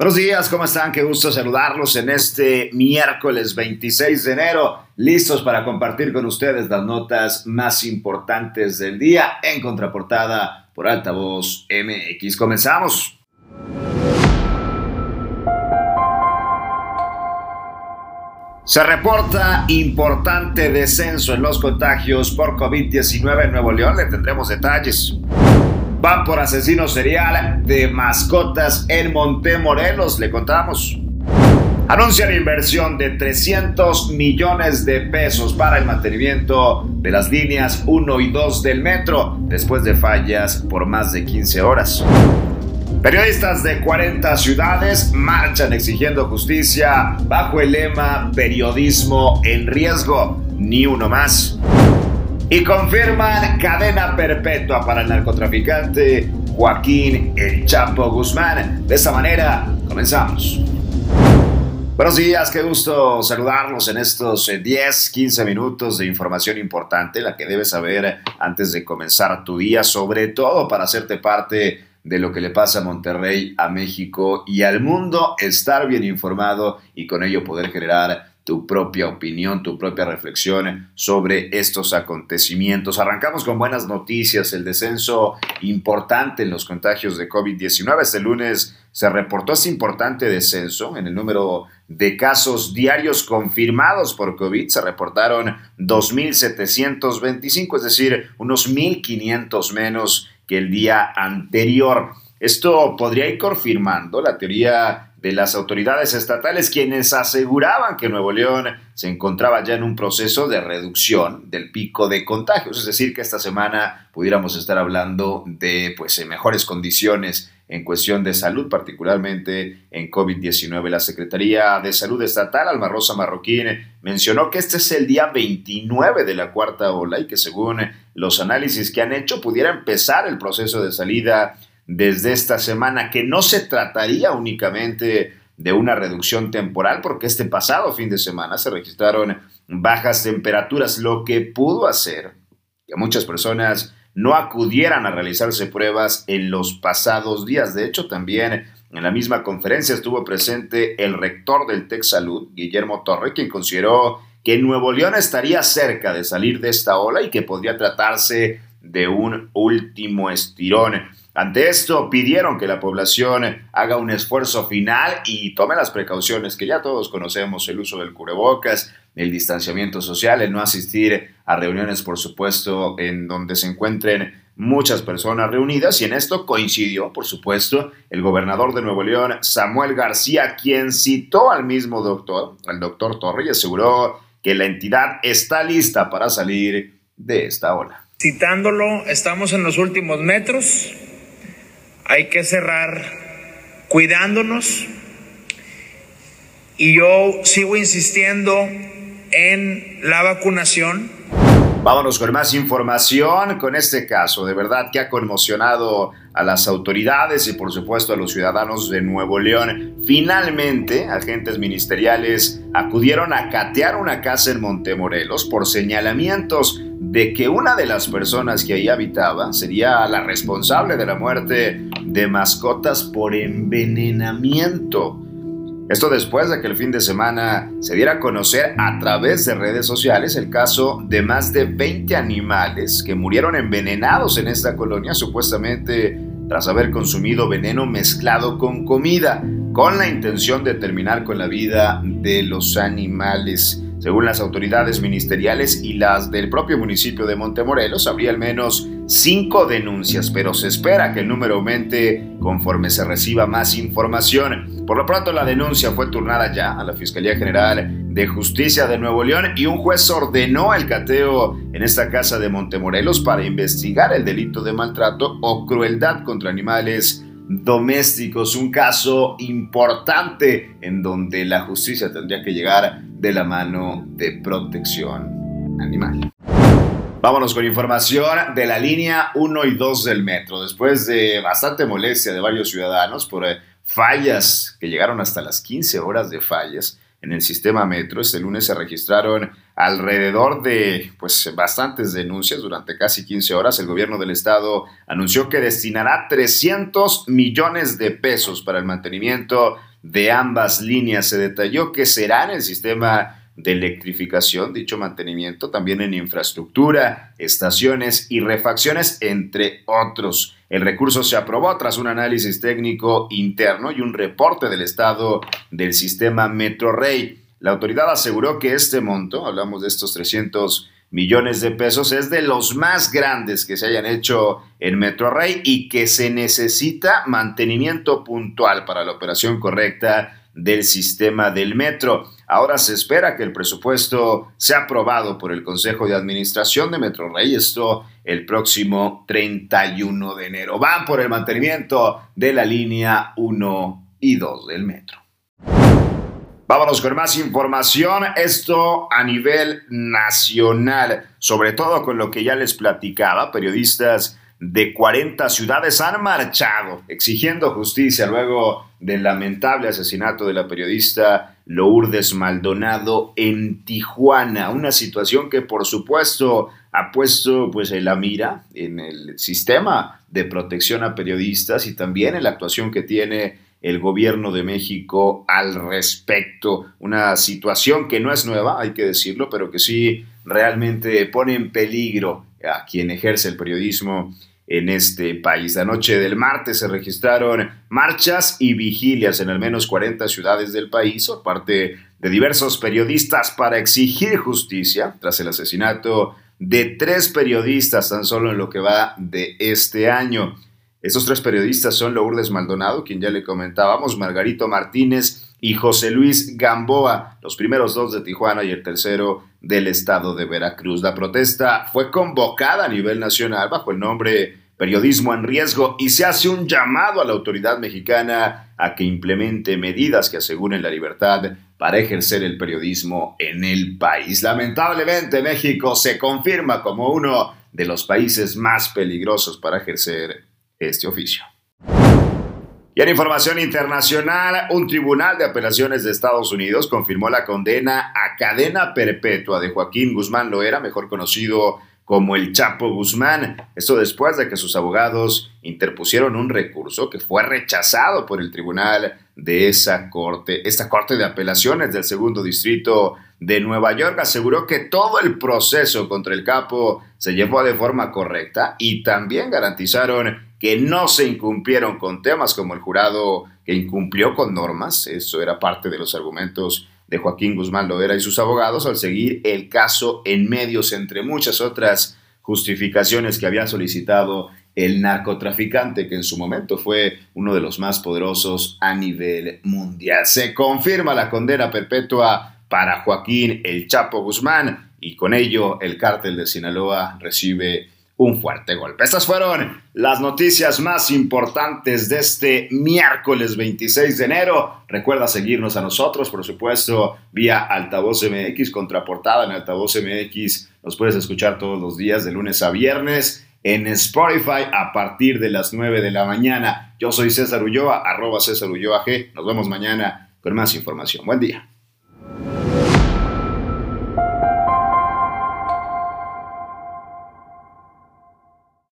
Buenos días, ¿cómo están? Qué gusto saludarlos en este miércoles 26 de enero, listos para compartir con ustedes las notas más importantes del día en contraportada por Altavoz MX. Comenzamos. Se reporta importante descenso en los contagios por COVID-19 en Nuevo León. Le tendremos detalles. Van por asesino serial de mascotas en Montemorelos, le contamos. Anuncian inversión de 300 millones de pesos para el mantenimiento de las líneas 1 y 2 del metro después de fallas por más de 15 horas. Periodistas de 40 ciudades marchan exigiendo justicia bajo el lema Periodismo en riesgo, ni uno más. Y confirman cadena perpetua para el narcotraficante Joaquín El Chapo Guzmán. De esta manera, comenzamos. Buenos días, qué gusto saludarlos en estos 10, 15 minutos de información importante, la que debes saber antes de comenzar tu día, sobre todo para hacerte parte de lo que le pasa a Monterrey, a México y al mundo, estar bien informado y con ello poder generar tu propia opinión, tu propia reflexión sobre estos acontecimientos. Arrancamos con buenas noticias, el descenso importante en los contagios de COVID-19. Este lunes se reportó ese importante descenso en el número de casos diarios confirmados por COVID. Se reportaron 2.725, es decir, unos 1.500 menos que el día anterior. Esto podría ir confirmando la teoría de las autoridades estatales quienes aseguraban que Nuevo León se encontraba ya en un proceso de reducción del pico de contagios, es decir, que esta semana pudiéramos estar hablando de pues mejores condiciones en cuestión de salud, particularmente en COVID-19. La Secretaría de Salud Estatal, Alma Rosa Marroquín, mencionó que este es el día 29 de la cuarta ola y que según los análisis que han hecho pudiera empezar el proceso de salida desde esta semana, que no se trataría únicamente de una reducción temporal, porque este pasado fin de semana se registraron bajas temperaturas, lo que pudo hacer que muchas personas no acudieran a realizarse pruebas en los pasados días. De hecho, también en la misma conferencia estuvo presente el rector del Tech Salud, Guillermo Torre, quien consideró que Nuevo León estaría cerca de salir de esta ola y que podría tratarse de un último estirón. Ante esto, pidieron que la población haga un esfuerzo final y tome las precauciones que ya todos conocemos, el uso del cubrebocas, el distanciamiento social, el no asistir a reuniones, por supuesto, en donde se encuentren muchas personas reunidas y en esto coincidió, por supuesto, el gobernador de Nuevo León, Samuel García, quien citó al mismo doctor, al doctor Torre, y aseguró que la entidad está lista para salir de esta ola. Citándolo, estamos en los últimos metros, hay que cerrar cuidándonos y yo sigo insistiendo en la vacunación. Vámonos con más información con este caso, de verdad que ha conmocionado a las autoridades y por supuesto a los ciudadanos de Nuevo León. Finalmente, agentes ministeriales acudieron a catear una casa en Montemorelos por señalamientos de que una de las personas que ahí habitaba sería la responsable de la muerte de mascotas por envenenamiento. Esto después de que el fin de semana se diera a conocer a través de redes sociales el caso de más de 20 animales que murieron envenenados en esta colonia supuestamente tras haber consumido veneno mezclado con comida, con la intención de terminar con la vida de los animales. Según las autoridades ministeriales y las del propio municipio de Montemorelos, habría al menos cinco denuncias, pero se espera que el número aumente conforme se reciba más información. Por lo pronto, la denuncia fue turnada ya a la Fiscalía General de Justicia de Nuevo León y un juez ordenó el cateo en esta casa de Montemorelos para investigar el delito de maltrato o crueldad contra animales domésticos, un caso importante en donde la justicia tendría que llegar de la mano de protección animal. Vámonos con información de la línea 1 y 2 del metro. Después de bastante molestia de varios ciudadanos por eh, fallas que llegaron hasta las 15 horas de fallas, en el sistema metro. Este lunes se registraron alrededor de pues bastantes denuncias durante casi 15 horas. El gobierno del estado anunció que destinará 300 millones de pesos para el mantenimiento de ambas líneas. Se detalló que será en el sistema de electrificación, dicho mantenimiento, también en infraestructura, estaciones y refacciones, entre otros. El recurso se aprobó tras un análisis técnico interno y un reporte del estado del sistema Metrorrey. La autoridad aseguró que este monto, hablamos de estos 300 millones de pesos, es de los más grandes que se hayan hecho en Metrorrey y que se necesita mantenimiento puntual para la operación correcta del sistema del metro. Ahora se espera que el presupuesto sea aprobado por el Consejo de Administración de Metro Rey, esto el próximo 31 de enero. Van por el mantenimiento de la línea 1 y 2 del metro. Vámonos con más información, esto a nivel nacional, sobre todo con lo que ya les platicaba, periodistas de 40 ciudades han marchado exigiendo justicia luego del lamentable asesinato de la periodista Lourdes Maldonado en Tijuana, una situación que por supuesto ha puesto pues en la mira en el sistema de protección a periodistas y también en la actuación que tiene el gobierno de México al respecto. Una situación que no es nueva, hay que decirlo, pero que sí realmente pone en peligro a quien ejerce el periodismo en este país. La noche del martes se registraron marchas y vigilias en al menos 40 ciudades del país por parte de diversos periodistas para exigir justicia tras el asesinato de tres periodistas tan solo en lo que va de este año. Estos tres periodistas son Lourdes Maldonado, quien ya le comentábamos, Margarito Martínez y José Luis Gamboa, los primeros dos de Tijuana y el tercero del estado de Veracruz. La protesta fue convocada a nivel nacional bajo el nombre Periodismo en Riesgo y se hace un llamado a la autoridad mexicana a que implemente medidas que aseguren la libertad para ejercer el periodismo en el país. Lamentablemente México se confirma como uno de los países más peligrosos para ejercer este oficio. Y en información internacional, un tribunal de apelaciones de Estados Unidos confirmó la condena a cadena perpetua de Joaquín Guzmán Loera, mejor conocido como el Chapo Guzmán. Esto después de que sus abogados interpusieron un recurso que fue rechazado por el tribunal de esa corte. Esta corte de apelaciones del segundo distrito de Nueva York aseguró que todo el proceso contra el capo se llevó de forma correcta y también garantizaron que no se incumplieron con temas como el jurado que incumplió con normas. Eso era parte de los argumentos de Joaquín Guzmán Loera y sus abogados al seguir el caso en medios, entre muchas otras justificaciones que había solicitado el narcotraficante, que en su momento fue uno de los más poderosos a nivel mundial. Se confirma la condena perpetua para Joaquín El Chapo Guzmán y con ello el cártel de Sinaloa recibe un fuerte golpe. Estas fueron las noticias más importantes de este miércoles 26 de enero. Recuerda seguirnos a nosotros, por supuesto, vía Altavoz MX, contraportada en Altavoz MX. Nos puedes escuchar todos los días, de lunes a viernes, en Spotify a partir de las 9 de la mañana. Yo soy César Ulloa, arroba César Ulloa G. Nos vemos mañana con más información. Buen día.